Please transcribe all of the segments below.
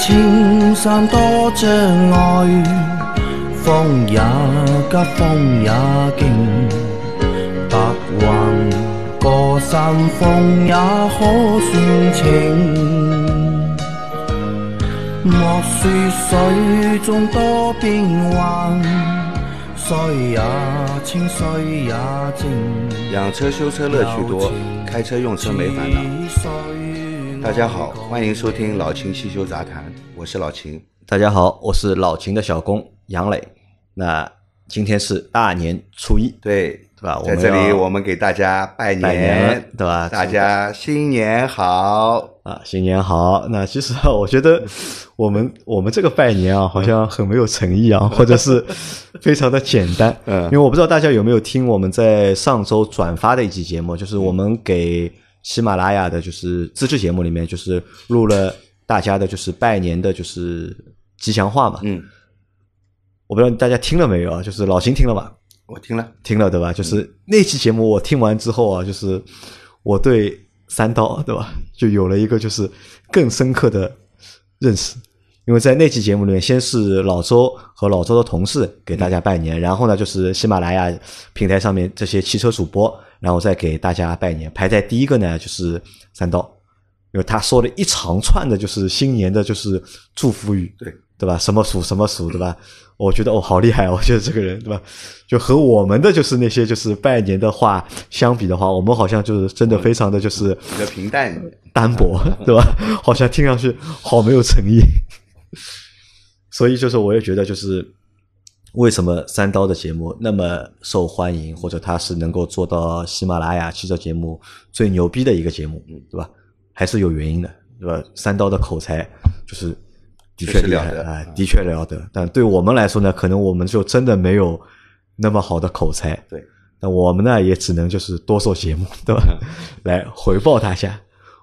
青山多障碍，风也急，风也劲，白云过山峰也可算情。莫说水中多变幻，水也清，水也静。养车修车乐趣多，开车用车没烦恼。大家好，欢迎收听老秦汽修杂谈，我是老秦。大家好，我是老秦的小工杨磊。那今天是大年初一，对对吧？在这里我们给大家拜拜年，对吧？大家新年好啊，新年好。那其实我觉得我们我们这个拜年啊，好像很没有诚意啊，或者是非常的简单。嗯因为我不知道大家有没有听我们在上周转发的一期节目，就是我们给喜马拉雅的，就是自制节目里面，就是录了大家的，就是拜年的，就是吉祥话嘛。嗯，我不知道大家听了没有啊？就是老秦听了吧？我听了，听了对吧？就是那期节目我听完之后啊，就是我对三刀对吧，就有了一个就是更深刻的认识。因为在那期节目里面，先是老周和老周的同事给大家拜年，然后呢就是喜马拉雅平台上面这些汽车主播，然后再给大家拜年。排在第一个呢就是三刀，因为他说了一长串的就是新年的就是祝福语，对对吧？什么鼠什么鼠，对吧？我觉得哦，好厉害啊！我觉得这个人，对吧？就和我们的就是那些就是拜年的话相比的话，我们好像就是真的非常的就是比较平淡。单薄，对吧？好像听上去好没有诚意。所以就是我也觉得就是为什么三刀的节目那么受欢迎，或者他是能够做到喜马拉雅汽车节目最牛逼的一个节目，对吧？还是有原因的，对吧？三刀的口才就是的确厉害啊、的确了得。但对我们来说呢，可能我们就真的没有那么好的口才，对，那我们呢也只能就是多做节目，对吧？来回报大家，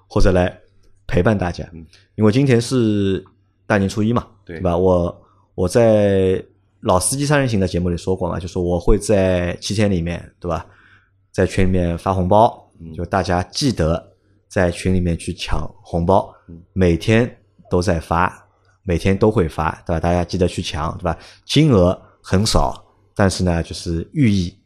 或者来陪伴大家。因为今天是大年初一嘛，对吧？我我在老司机三人行的节目里说过嘛，就是我会在七天里面，对吧？在群里面发红包，就大家记得在群里面去抢红包，每天都在发，每天都会发，对吧？大家记得去抢，对吧？金额很少，但是呢，就是寓意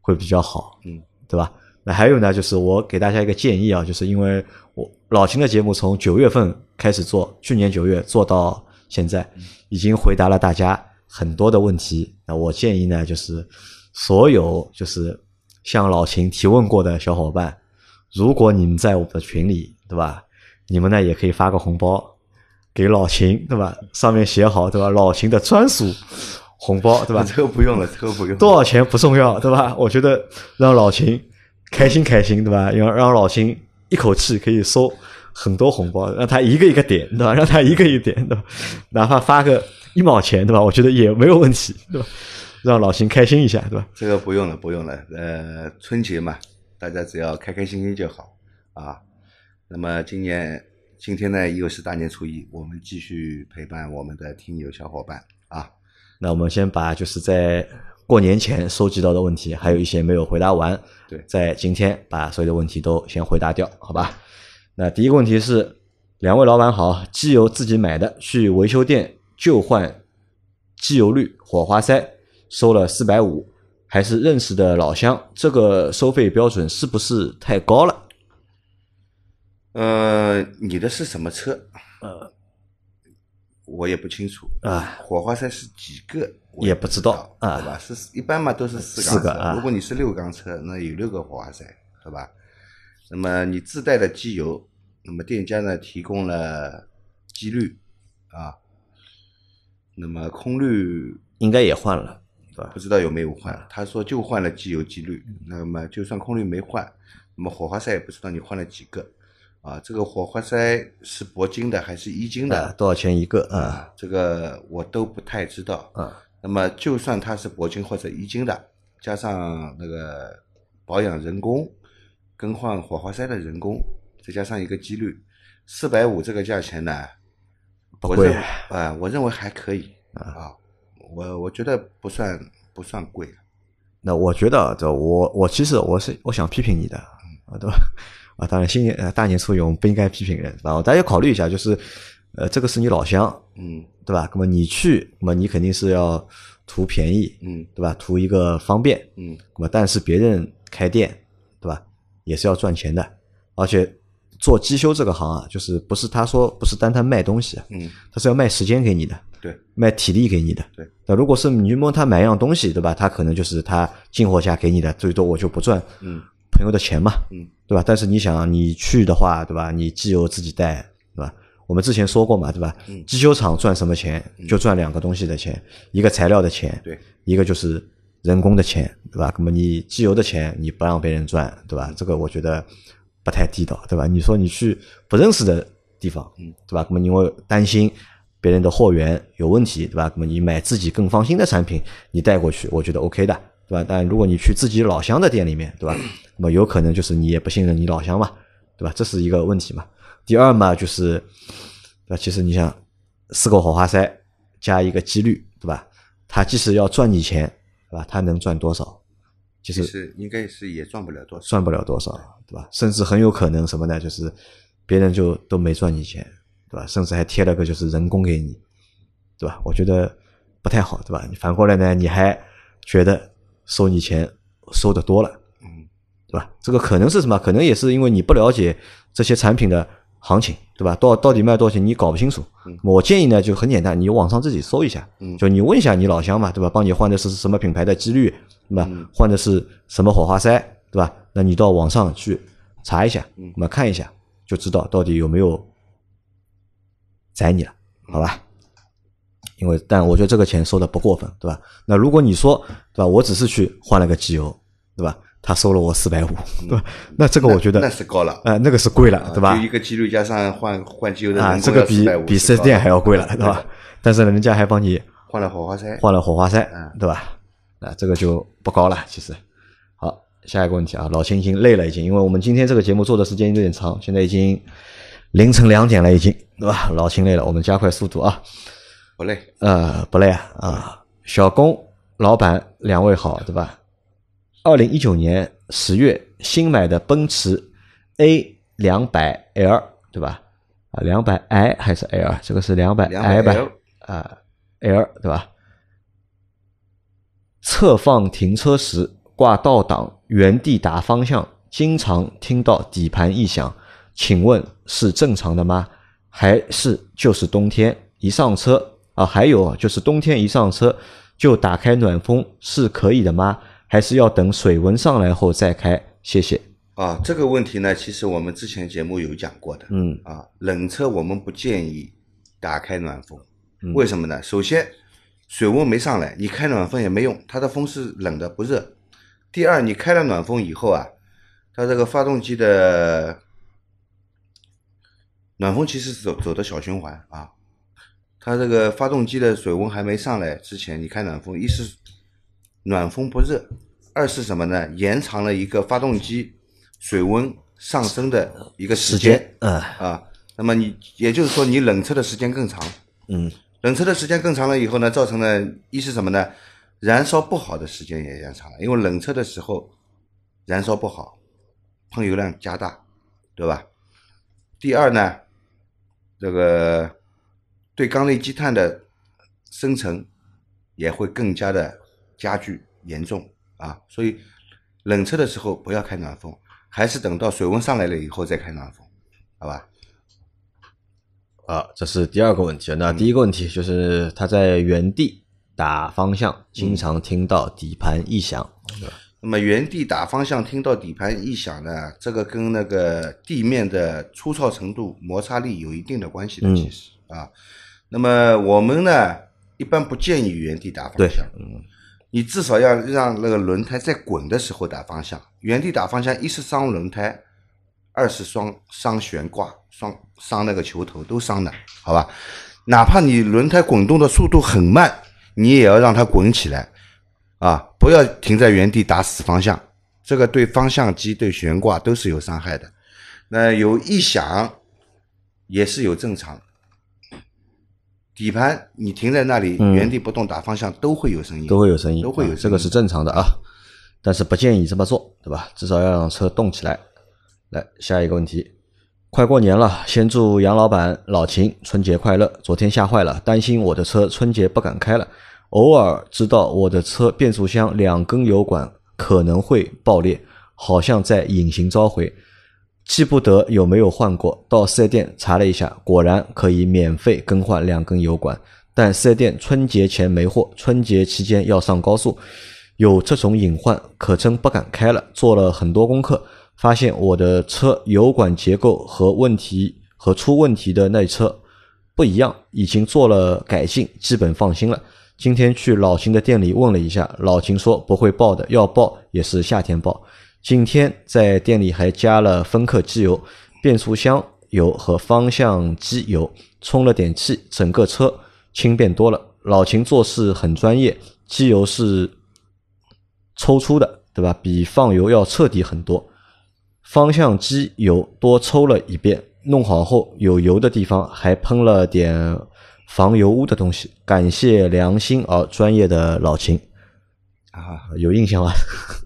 会比较好，嗯，对吧？那还有呢，就是我给大家一个建议啊，就是因为我老秦的节目从九月份开始做，去年九月做到现在，已经回答了大家很多的问题。那我建议呢，就是所有就是向老秦提问过的小伙伴，如果你们在我们的群里，对吧？你们呢也可以发个红包给老秦，对吧？上面写好，对吧？老秦的专属红包，对吧？这个不用了，这个不用。多少钱不重要，对吧？我觉得让老秦开心开心，对吧？让让老秦一口气可以收很多红包，让他一个一个点，对吧？让他一个一个点，对吧？哪怕发个一毛钱，对吧？我觉得也没有问题，对吧？让老秦开心一下，对吧？这个不用了，不用了。呃，春节嘛，大家只要开开心心就好啊。那么今年今天呢，又是大年初一，我们继续陪伴我们的听友小伙伴啊。那我们先把就是在过年前收集到的问题，还有一些没有回答完，对在今天把所有的问题都先回答掉，好吧？那第一个问题是，两位老板好，机油自己买的，去维修店旧换机油滤、火花塞，收了四百五，还是认识的老乡，这个收费标准是不是太高了？呃，你的是什么车？呃，我也不清楚啊。火花塞是几个？我也不知道啊对吧？是一般嘛，都是四缸车。四个啊如果你是六缸车，那有六个火花塞，对吧？那么你自带的机油，那么店家呢提供了机滤啊，那么空滤应该也换了，不？知道有没有换。他说就换了机油机滤，那么就算空滤没换，那么火花塞也不知道你换了几个啊。这个火花塞是铂金的还是一金的？啊，多少钱一个啊？这个我都不太知道。啊，那么就算它是铂金或者一金的，加上那个保养人工、更换火花塞的人工，再加上一个机滤，四百五这个价钱呢，不贵我认啊、我认为还可以啊，我我觉得不算不算贵。那我觉得，这我我其实我是我想批评你的，啊，对吧？啊，当然新年呃大年初一我们不应该批评人，然后大家要考虑一下，就是呃这个是你老乡，嗯对吧？那么你去，那么你肯定是要图便宜，嗯对吧？图一个方便，嗯那么但是别人开店，对吧？也是要赚钱的，而且做机修这个行啊，就是不是他说不是单单卖东西，嗯，他是要卖时间给你的，对，卖体力给你的。对，那如果是你问他买样东西，对吧？他可能就是他进货价给你的，最多我就不赚嗯朋友的钱嘛，嗯，对吧？但是你想，你去的话，对吧？你机油自己带，对吧？我们之前说过嘛，对吧？嗯机修厂赚什么钱？就赚两个东西的钱，一个材料的钱，对，一个就是人工的钱，对吧？那么你机油的钱你不让别人赚，对吧？这个我觉得不太地道，对吧？你说你去不认识的地方，嗯，对吧？那么因为担心别人的货源有问题，对吧？那么你买自己更放心的产品，你带过去，我觉得 OK 的，对吧？但如果你去自己老乡的店里面，对吧？那么有可能就是你也不信任你老乡嘛，对吧？这是一个问题嘛。第二嘛，就是，对吧？其实你想，四个火花塞加一个几率，对吧？他即使要赚你钱，对吧？他能赚多少？其其实实应该是也赚不了多少。赚不了多少，对吧？甚至很有可能什么呢？就是别人就都没赚你钱，对吧？甚至还贴了个就是人工给你，对吧？我觉得不太好，对吧？你反过来呢，你还觉得收你钱收的多了，嗯对吧？这个可能是什么？可能也是因为你不了解这些产品的行情，对吧？到到底卖多少钱你搞不清楚。嗯我建议呢就很简单，你网上自己搜一下，嗯就你问一下你老乡嘛，对吧？帮你换的是什么品牌的机滤，对吧？嗯换的是什么火花塞，对吧？那你到网上去查一下，嗯那么看一下就知道到底有没有宰你了，好吧？因为但我觉得这个钱收的不过分，对吧？那如果你说，对吧？我只是去换了个机油，对吧？他收了我四百五，对吧？那这个我觉得那是高了，啊，那个是贵了，啊对吧就？一个机率加上换换机油的啊，这个比工要450比四 S 店还要贵了，对吧？但是，人家还帮你换了火花塞，换了火花塞嗯，对吧？啊，这个就不高了，其实。好，下一个问题啊，老秦已经累了，已经，因为我们今天这个节目做的时间有点长，现在已经凌晨两点了，已经，对吧？老秦累了，我们加快速度啊。不累。呃，不累啊啊！小工老板两位好，对吧？二零一九年十月新买的奔驰 A 两百 L，对吧？啊，两百 i 还是 L？这个是两百 i 吧？200L 啊，L 对吧？侧放停车时挂倒档，原地打方向，经常听到底盘异响，请问是正常的吗？还是就是冬天一上车啊？还有啊就是冬天一上车就打开暖风是可以的吗？还是要等水温上来后再开？谢谢。啊，这个问题呢，其实我们之前节目有讲过的。嗯啊，冷车我们不建议打开暖风，嗯为什么呢？首先，水温没上来，你开暖风也没用，它的风是冷的不热。第二，你开了暖风以后啊，它这个发动机的暖风其实是走走的小循环啊，它这个发动机的水温还没上来之前，你开暖风，一是暖风不热，二是什么呢？延长了一个发动机水温上升的一个时间嗯啊。那么你也就是说，你冷车的时间更长，嗯冷车的时间更长了以后呢，造成了一是什么呢？燃烧不好的时间也延长了，因为冷车的时候燃烧不好，喷油量加大，对吧？第二呢，这个对缸内积碳的生成也会更加的加剧严重啊，所以冷车的时候不要开暖风，还是等到水温上来了以后再开暖风，好吧？啊，这是第二个问题。那第一个问题就是他在原地打方向，经常听到底盘异响，对吧？那么原地打方向听到底盘异响呢，这个跟那个地面的粗糙程度、摩擦力有一定的关系的，嗯其实啊。那么我们呢，一般不建议原地打方对向，你至少要让那个轮胎在滚的时候打方向。原地打方向，一是伤轮胎，二是伤伤悬挂，伤伤那个球头都伤的，好吧？哪怕你轮胎滚动的速度很慢，你也要让它滚起来啊！不要停在原地打死方向，这个对方向机、对悬挂都是有伤害的。那有异响也是有正常，底盘你停在那里、嗯原地不动打方向都会有声音，都会有声音，都会有声音啊这个是正常的啊。但是不建议这么做，对吧？至少要让车动起来。来下一个问题，快过年了，先祝杨老板、老秦春节快乐。昨天吓坏了，担心我的车春节不敢开了。偶尔知道我的车变速箱两根油管可能会爆裂，好像在隐形召回。记不得有没有换过，到四 S 店查了一下，果然可以免费更换两根油管。但四 S 店春节前没货，春节期间要上高速，有这种隐患，可真不敢开了。做了很多功课，发现我的车油管结构和问题和出问题的那车不一样，已经做了改进，基本放心了。今天去老秦的店里问了一下，老秦说不会爆的，要爆也是夏天爆。今天在店里还加了芬克机油、变速箱油和方向机油，充了点气，整个车轻便多了。老秦做事很专业，机油是抽出的，对吧？比放油要彻底很多。方向机油多抽了一遍，弄好后有油的地方还喷了点防油污的东西。感谢良心而专业的老秦，啊，有印象吗？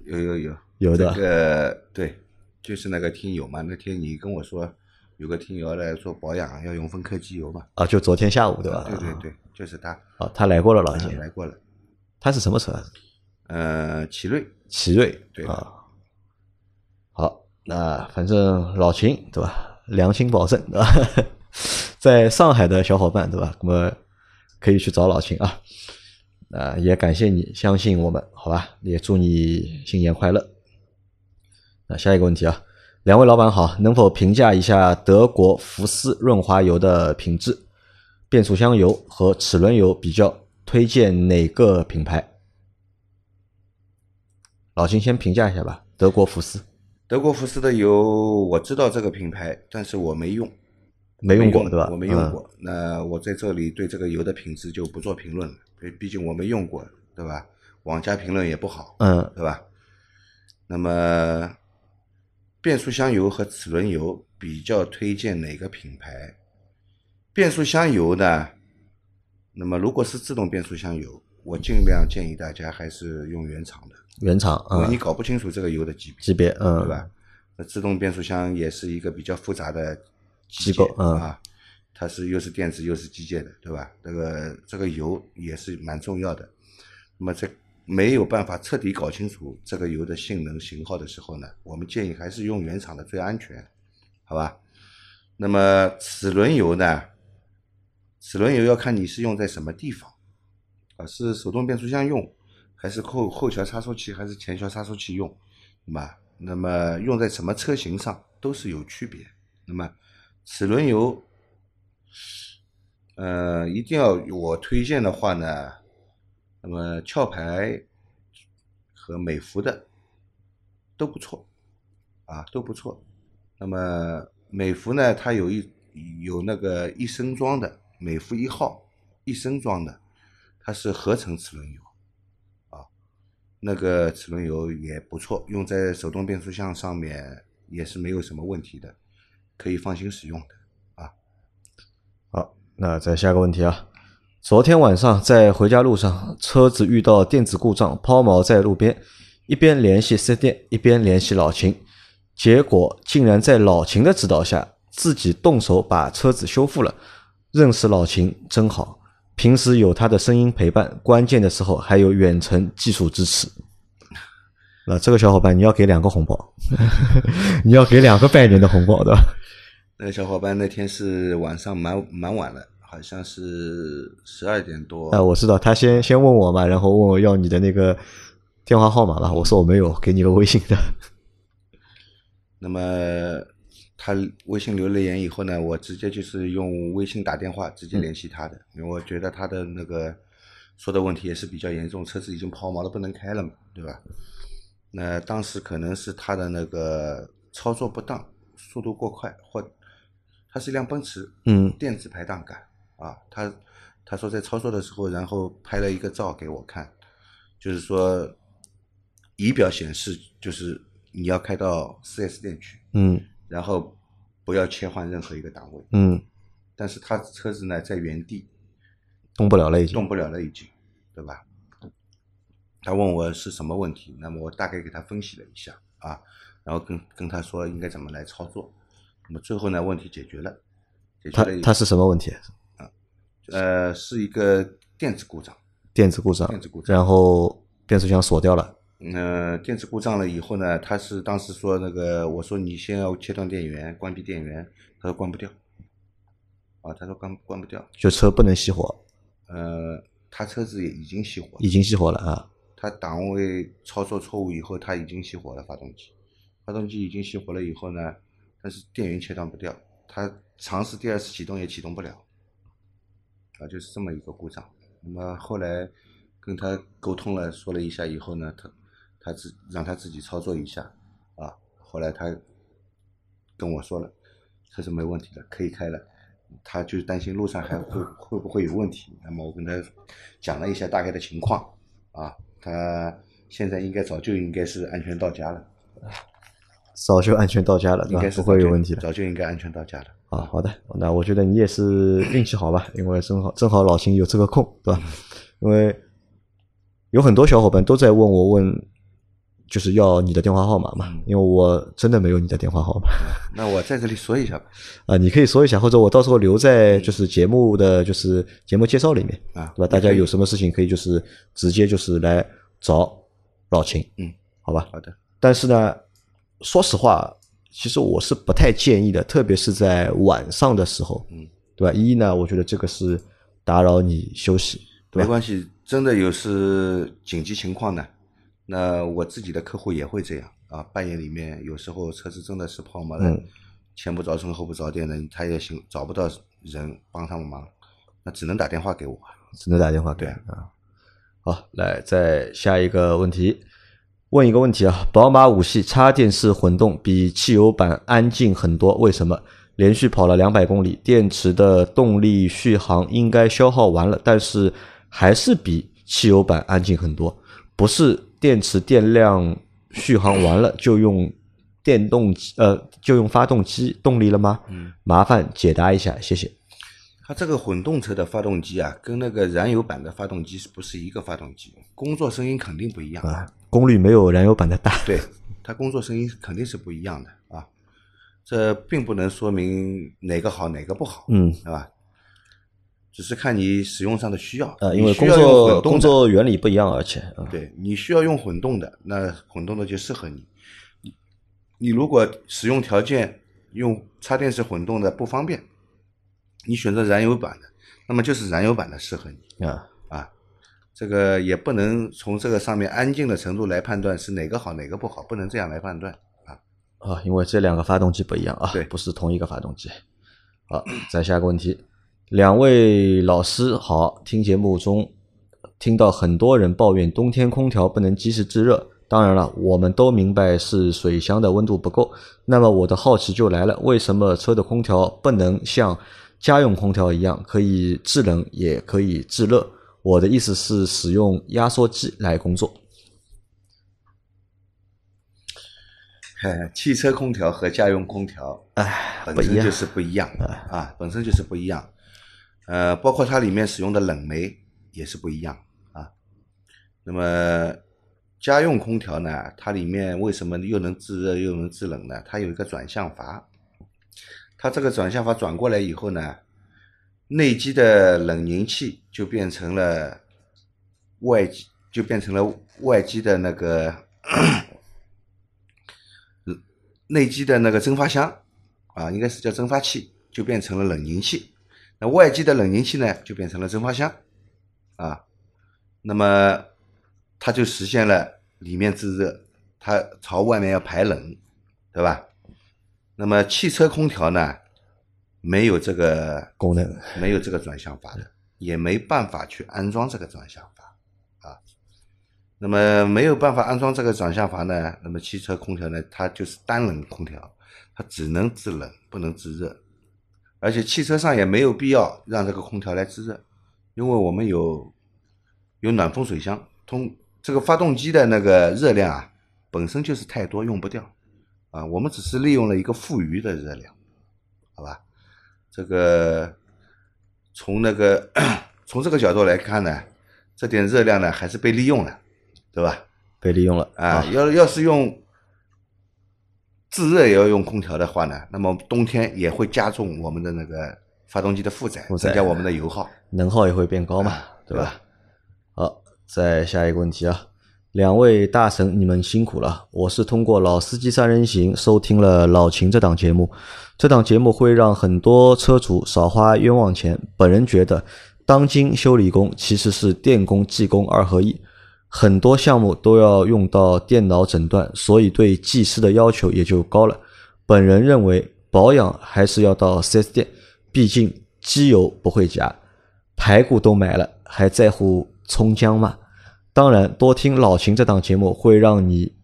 有有有 有的这个对，就是那个听友嘛，那天你跟我说有个听友来做保养要用分克机油嘛，啊，就昨天下午对吧？对对对，就是他，啊，他来过了，老秦嗯，来过了，他是什么车啊？呃，奇瑞，奇瑞，对啊。好，那反正老秦对吧？良心保证对吧？在上海的小伙伴对吧？那么可以去找老秦啊。啊，也感谢你相信我们，好吧？也祝你新年快乐。那下一个问题啊，两位老板好，能否评价一下德国福斯润滑油的品质？变速箱油和齿轮油比较，推荐哪个品牌？老秦先评价一下吧，德国福斯德国福斯的油我知道这个品牌，但是我没用，没用过对吧？我没用嗯过。那我在这里对这个油的品质就不做评论了，毕毕竟我没用过，对吧？网加评论也不好，嗯对吧？那么变速箱油和齿轮油比较推荐哪个品牌？变速箱油呢？那么如果是自动变速箱油，我尽量建议大家还是用原厂的，原厂啊因为你搞不清楚这个油的级别。级别嗯对吧？那自动变速箱也是一个比较复杂的机构嗯啊，它是又是电子又是机械的，对吧？这个这个油也是蛮重要的。那么在没有办法彻底搞清楚这个油的性能型号的时候呢，我们建议还是用原厂的最安全，好吧？那么齿轮油呢？齿轮油要看你是用在什么地方啊，是手动变速箱用，还是后后桥差速器，还是前桥差速器用，对吧？那么用在什么车型上都是有区别。那么齿轮油，呃，一定要我推荐的话呢，那么壳牌和美孚的都不错，啊，都不错。那么美孚呢，它有一有那个一升装的美孚一号一升装的，它是合成齿轮油，啊，那个齿轮油也不错，用在手动变速箱上面也是没有什么问题的，可以放心使用的啊。好，那再下个问题啊。昨天晚上在回家路上，车子遇到电子故障，抛锚在路边，一边联系四 S 店，一边联系老秦，结果竟然在老秦的指导下，自己动手把车子修复了。认识老秦真好，平时有他的声音陪伴，关键的时候还有远程技术支持。那这个小伙伴，你要给两个红包，你要给两个拜年的红包，对吧？那个小伙伴那天是晚上蛮蛮晚了，好像是十二点多。啊，我知道，他先先问我嘛，然后问我要你的那个电话号码吧，我说我没有，给你个微信的。那么他微信留了言以后呢，我直接就是用微信打电话直接联系他的，因为我觉得他的那个说的问题也是比较严重，车子已经抛锚了，不能开了嘛，对吧？那当时可能是他的那个操作不当，速度过快，或它是一辆奔驰，嗯电子排档杆啊，他他说在操作的时候，然后拍了一个照给我看，就是说仪表显示就是你要开到 4S 店去，嗯然后不要切换任何一个档位，嗯，但是他车子呢在原地动不了了已经。动不了了已经，对吧？他问我是什么问题，那么我大概给他分析了一下啊，然后跟跟他说应该怎么来操作。那么最后呢，问题解决了，解决它了以后它是什么问题？啊呃是一个电子故障。电子故障，电子故障然后变速箱锁掉了，呃，电子故障了以后呢，他是当时说那个，我说你先要切断电源，关闭电源，他说关不掉，啊，他说关关不掉，就车不能熄火，呃，他车子也已经熄火了，已经熄火了啊。他档位操作错误以后，他已经熄火了发动机，发动机已经熄火了以后呢，但是电源切断不掉，他尝试第二次启动也启动不了，啊，就是这么一个故障。那么后来跟他沟通了，说了一下以后呢，他他自让他自己操作一下，啊，后来他跟我说了，车是没问题的，可以开了。他就担心路上还会会不会有问题，那么我跟他讲了一下大概的情况，啊，他现在应该早就应该是安全到家了，早就安全到家了，应该？是不会有问题的。早就应该安全到家了。啊，好的，那我觉得你也是运气好吧，因为正好正好老秦有这个空，对吧？因为有很多小伙伴都在问我问，就是要你的电话号码嘛，因为我真的没有你的电话号码那我在这里说一下吧，啊，你可以说一下，或者我到时候留在就是节目的就是节目介绍里面啊对吧？大家有什么事情可以就是直接就是来找老秦，嗯，好吧？好的，但是呢，说实话，其实我是不太建议的，特别是在晚上的时候，嗯，对吧？一呢，我觉得这个是打扰你休息，对吧？没关系，真的有是紧急情况呢，那我自己的客户也会这样啊，半夜里面有时候车子真的是抛锚了，嗯前不着村后不着店的，他也行找不到人帮他们忙，那只能打电话给我。只能打电话给对啊。好，来再下一个问题，问一个问题啊，宝马五系插电式混动比汽油版安静很多，为什么？连续跑了两百公里，电池的动力续航应该消耗完了，但是还是比汽油版安静很多。不是电池电量续航完了就用电动机呃就用发动机动力了吗？嗯，麻烦解答一下，谢谢。它这个混动车的发动机啊，跟那个燃油版的发动机是不是一个发动机？工作声音肯定不一样啊，功率没有燃油版的大。对，它工作声音肯定是不一样的啊。这并不能说明哪个好哪个不好，嗯，对吧？只是看你使用上的需要。呃，因为工作工作原理不一样，而且啊，对你需要用混动的，那混动的就适合你。你你如果使用条件用插电式混动的不方便，你选择燃油版的，那么就是燃油版的适合你啊，啊。这个也不能从这个上面安静的程度来判断是哪个好哪个不好，不能这样来判断啊。啊，因为这两个发动机不一样啊，对不是同一个发动机。好，再下一个问题，两位老师好，听节目中听到很多人抱怨冬天空调不能及时制热，当然了，我们都明白是水箱的温度不够。那么我的好奇就来了，为什么车的空调不能像家用空调一样，可以制冷也可以制热？我的意思是使用压缩机来工作。哎，汽车空调和家用空调哎，本身就是不一样啊，本身就是不一样。呃，包括它里面使用的冷媒也是不一样啊。那么家用空调呢，它里面为什么又能制热又能制冷呢？它有一个转向阀，它这个转向阀转过来以后呢，内机的冷凝器就变成了外机，就变成了外机的那个内机的那个蒸发箱啊，应该是叫蒸发器，就变成了冷凝器。那外机的冷凝器呢，就变成了蒸发箱啊。那么它就实现了里面制热，它朝外面要排冷，对吧？那么汽车空调呢，没有这个功能没有这个转向阀的，也没办法去安装这个转向阀啊。那么没有办法安装这个转向阀呢，那么汽车空调呢，它就是单冷空调，它只能制冷，不能制热。而且汽车上也没有必要让这个空调来制热，因为我们有有暖风水箱，通这个发动机的那个热量啊，本身就是太多用不掉啊，我们只是利用了一个富余的热量，好吧？这个从那个从这个角度来看呢，这点热量呢还是被利用了，对吧？被利用了啊，要要是用自热也要用空调的话呢，那么冬天也会加重我们的那个发动机的负载，负载增加我们的油耗，能耗也会变高嘛，啊对吧？好，再下一个问题啊，两位大神，你们辛苦了。我是通过《老司机三人行》收听了老秦这档节目，这档节目会让很多车主少花冤枉钱。本人觉得，当今修理工其实是电工、技工二合一，很多项目都要用到电脑诊断，所以对技师的要求也就高了。本人认为，保养还是要到 4S 店，毕竟机油不会加。排骨都买了，还在乎葱姜吗？当然，多听老秦这档节目会让你，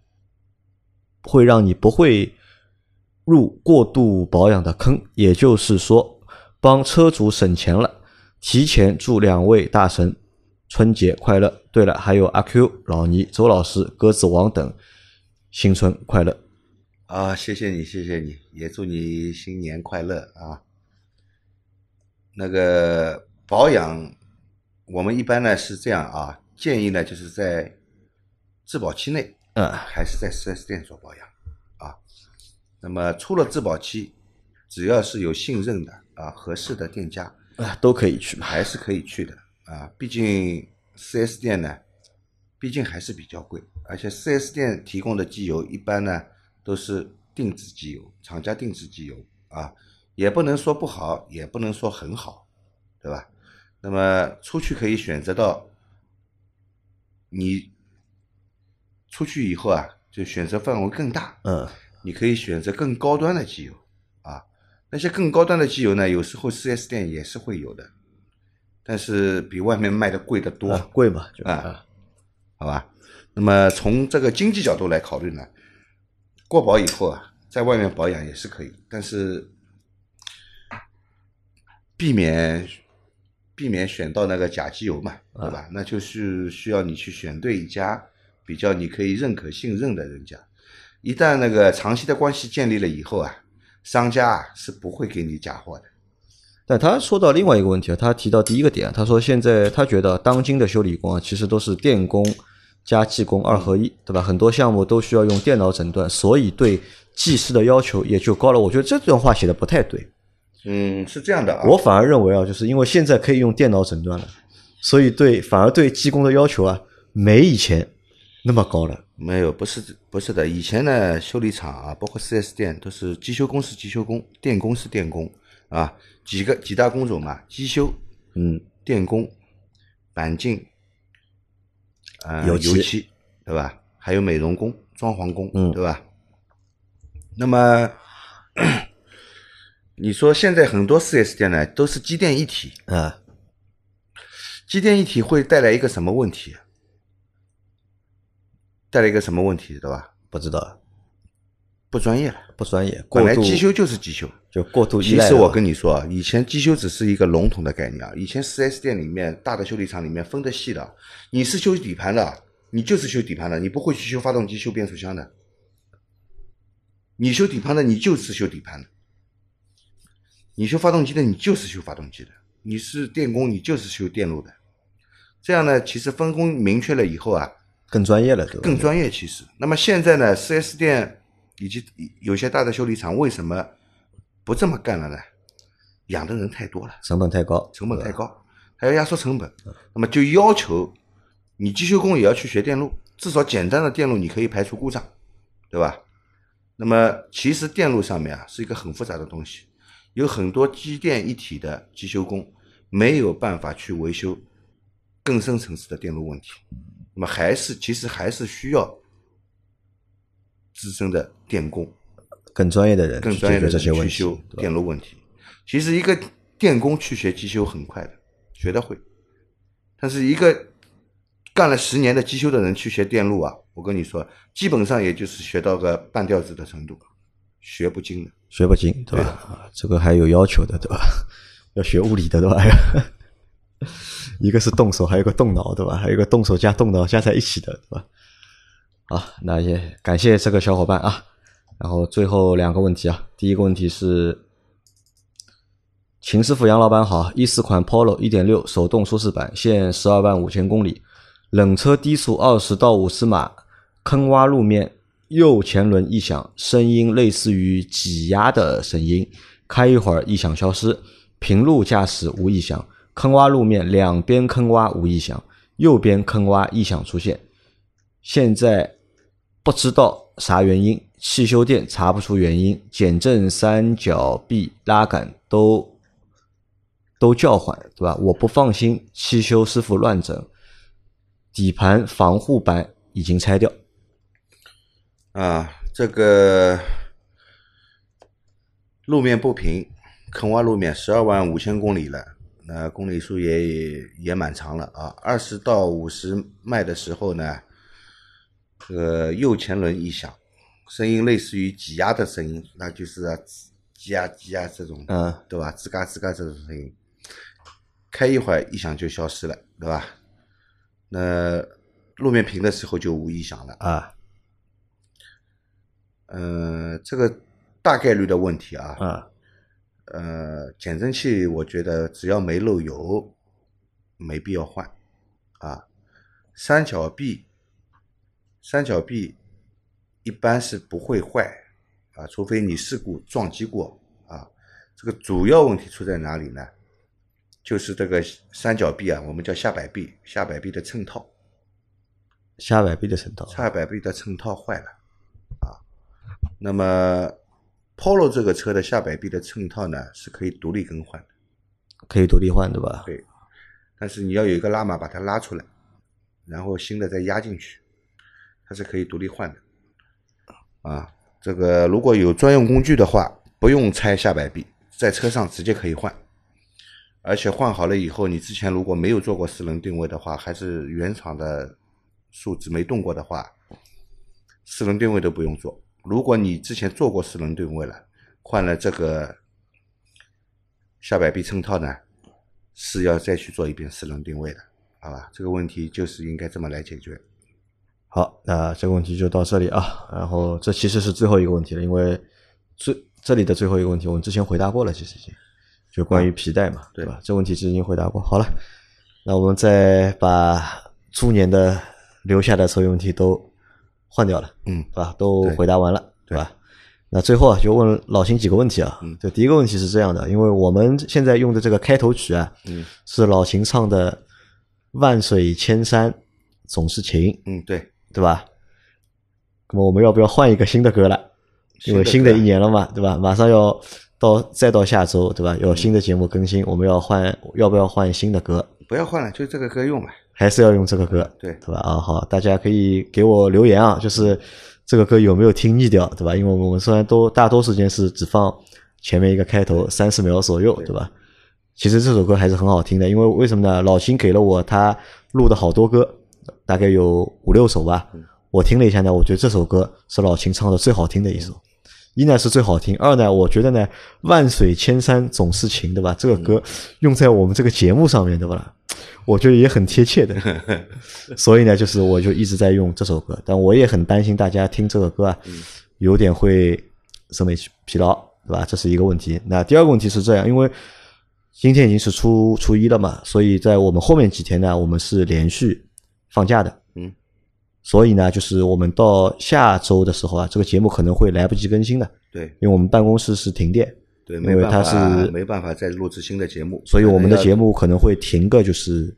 会让你不会入过度保养的坑，也就是说，帮车主省钱了。提前祝两位大神春节快乐！对了，还有阿 Q、老倪、周老师、鸽子王等新春快乐！啊，谢谢你，谢谢你，也祝你新年快乐啊！那个保养，我们一般呢是这样啊，建议呢就是在质保期内，嗯还是在 4S 店做保养啊。那么出了质保期，只要是有信任的啊、合适的店家，啊，都可以去嘛。还是可以去的啊。毕竟 4S 店呢，毕竟还是比较贵，而且 4S 店提供的机油一般呢都是定制机油，厂家定制机油啊，也不能说不好，也不能说很好，对吧？那么出去可以选择到你出去以后啊，就选择范围更大，嗯，你可以选择更高端的机油啊。那些更高端的机油呢，有时候四 S 店也是会有的，但是比外面卖的贵得多，啊贵嘛，就啊好吧？那么从这个经济角度来考虑呢，过保以后啊，在外面保养也是可以，但是避免避免选到那个假机油嘛，对吧？那就是需要你去选对一家比较你可以认可信任的人家。一旦那个长期的关系建立了以后啊，商家啊是不会给你假货的。但他说到另外一个问题啊，他提到第一个点，他说现在他觉得当今的修理工啊，其实都是电工加技工二合一，对吧？很多项目都需要用电脑诊断，所以对技师的要求也就高了。我觉得这段话写的不太对，嗯，是这样的啊，我反而认为啊，就是因为现在可以用电脑诊断了，所以对反而对技工的要求啊，没以前那么高了。没有，不是不是的。以前呢，修理厂啊，包括 4S 店，都是机修工是机修工，电工是电工啊，几个几大工种嘛，机修、嗯，电工、钣金、呃油漆漆，对吧？还有美容工、装潢工，嗯对吧？那么你说现在很多四 S 店呢，都是机电一体，啊，机电一体会带来一个什么问题？带来一个什么问题，对吧？不知道，不专业了。不专业，过本来机修就是机修。就过度依赖了。其实我跟你说啊，以前机修只是一个笼统的概念啊。以前四 S 店里面大的修理厂里面分的细的，你是修底盘的，你就是修底盘的，你不会去修发动机、修变速箱的。你修底盘的，你就是修底盘的；你修发动机的，你就是修发动机的；你是电工，你就是修电路的。这样呢，其实分工明确了以后啊，更专业了，对吧？更专业其实。那么现在呢，4S 店以及有些大的修理厂为什么不这么干了呢？养的人太多了，成本太高，成本太高，还要压缩成本，那么就要求你机修工也要去学电路，至少简单的电路你可以排除故障，对吧？那么其实电路上面啊是一个很复杂的东西，有很多机电一体的机修工没有办法去维修更深层次的电路问题，那么还是其实还是需要资深的电工更专业的人去更专业的这些问题，人去修电路问题。其实一个电工去学机修很快的，学得会，但是一个干了十年的机修的人去学电路啊，我跟你说，基本上也就是学到个半吊子的程度，学不精的。学不精，对吧？啊这个还有要求的，对吧？要学物理的，对吧？一个是动手，还有一个动脑，对吧？还有一个动手加动脑加在一起的，对吧？好，那也感谢这个小伙伴啊。然后最后两个问题啊，第一个问题是，秦师傅杨老板好，一四款 Polo 一点六手动舒适版，现十二万五千公里，冷车低速二十到五十码，坑洼路面右前轮异响，声音类似于挤压的声音，开一会儿异响消失，平路驾驶无异响，坑洼路面两边坑洼无异响，右边坑洼异响出现。现在不知道啥原因，汽修店查不出原因，减震、三角臂拉杆都都叫唤，对吧？我不放心，汽修师傅乱整，底盘防护板已经拆掉。啊，这个路面不平，坑洼路面十二万五千公里了，那公里数也也蛮长了啊。二十到五十迈的时候呢，这个右前轮异响，声音类似于挤压的声音，那就是啊挤压挤压这种，嗯，对吧？吱嘎吱嘎这种声音，开一会儿异响就消失了，对吧？那路面平的时候就无异响了。啊呃，这个大概率的问题啊，啊呃，减震器我觉得只要没漏油，没必要换啊。三角臂，三角臂一般是不会坏啊，除非你事故撞击过啊。这个主要问题出在哪里呢？就是这个三角臂啊，我们叫下摆臂，下摆臂的衬套，下摆臂的衬套下摆臂的衬套坏了啊。那么 Polo 这个车的下摆臂的衬套呢是可以独立更换的，可以独立换，对吧？对，但是你要有一个拉码把它拉出来，然后新的再压进去，它是可以独立换的。啊，这个如果有专用工具的话，不用拆下摆臂，在车上直接可以换。而且换好了以后，你之前如果没有做过四轮定位的话，还是原厂的数值没动过的话，四轮定位都不用做。如果你之前做过四轮定位了，换了这个下摆臂衬套呢，是要再去做一遍四轮定位的，好吧？这个问题就是应该这么来解决。好，那这个问题就到这里啊。然后这其实是最后一个问题了，因为最这里的最后一个问题我们之前回答过了，其实已经就关于皮带嘛，对吧？这问题其实已经回答过。好了，那我们再把猪年的留下的所有问题都换掉了，嗯对吧？都回答完了，对吧？那最后啊，就问老秦几个问题啊。嗯就第一个问题是这样的，因为我们现在用的这个开头曲啊，嗯是老秦唱的《万水千山总是情》，嗯，对，对吧？那么我们要不要换一个新的歌了？因为新的一年了嘛，对吧？马上要到再到下周，对吧？有新的节目更新，我们要换，要不要换新的歌？不要换了，就这个歌用吧。还是要用这个歌？对对吧？啊，好，大家可以给我留言啊，就是这个歌有没有听腻掉，对吧？因为我们虽然都大多时间是只放前面一个开头三十秒左右，对吧？其实这首歌还是很好听的，因为为什么呢？老秦给了我他录的好多歌，大概有五六首吧。我听了一下呢，我觉得这首歌是老秦唱的最好听的一首。一呢是最好听，二呢我觉得呢万水千山总是情，对吧？这个歌用在我们这个节目上面，对吧？我觉得也很贴切的。所以呢，就是我就一直在用这首歌，但我也很担心大家听这个歌啊，有点会审美疲劳，对吧？这是一个问题。那第二个问题是这样，因为今天已经是初初一了嘛，所以在我们后面几天呢，我们是连续放假的。嗯，所以呢，就是我们到下周的时候啊，这个节目可能会来不及更新的，对因为我们办公室是停电，对，因为它没办法，是没办法再录制新的节目，所以我们的节目目可能会停个就是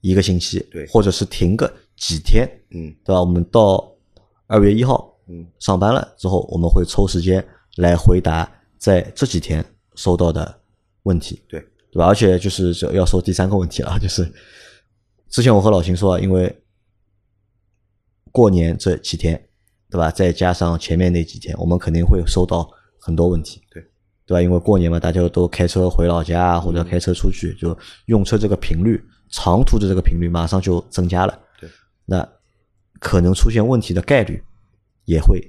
一个星期，对或者是停个几天，嗯对吧？我们到二月一号嗯上班了之后，我们会抽时间来回答在这几天收到的问题，对对吧？而且就是这要说第三个问题了，就是之前我和老秦说啊，因为过年这几天，对吧？再加上前面那几天，我们肯定会收到很多问题，对对吧？因为过年嘛，大家都开车回老家啊或者开车出去，就用车这个频率，长途的这个频率马上就增加了。对，那可能出现问题的概率也会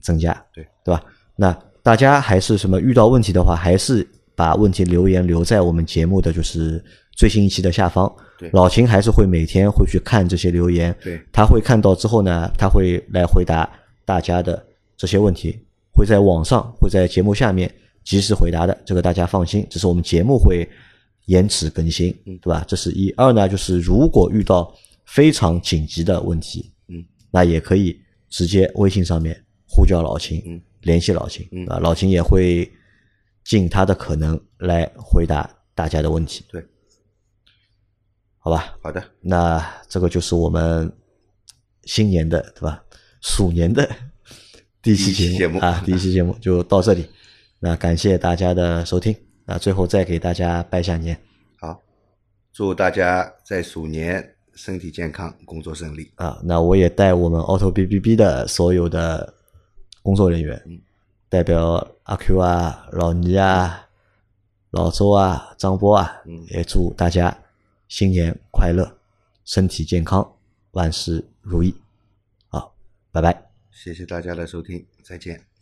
增加。对，对吧？那大家还是什么遇到问题的话，还是把问题留言留在我们节目的就是最新一期的下方。对老秦还是会每天会去看这些留言。对他会看到之后呢，他会来回答大家的这些问题，会在网上会在节目下面及时回答的，这个大家放心。只是我们节目会延迟更新，对吧？这是一。二呢，就是如果遇到非常紧急的问题，嗯，那也可以直接微信上面呼叫老秦，嗯联系老秦嗯啊，老秦也会尽他的可能来回答大家的问题，对，好吧？好的，那这个就是我们新年的对吧？鼠年的第一期节目啊，第一期节目就到这里。那感谢大家的收听，那最后再给大家拜下年好，祝大家在鼠年身体健康，工作顺利。啊！那我也带我们 Auto B B B 的所有的工作人员，代表阿 Q 啊、老倪啊、老周啊、张波啊，嗯也祝大家新年快乐，身体健康，万事如意。好，拜拜。谢谢大家的收听，再见。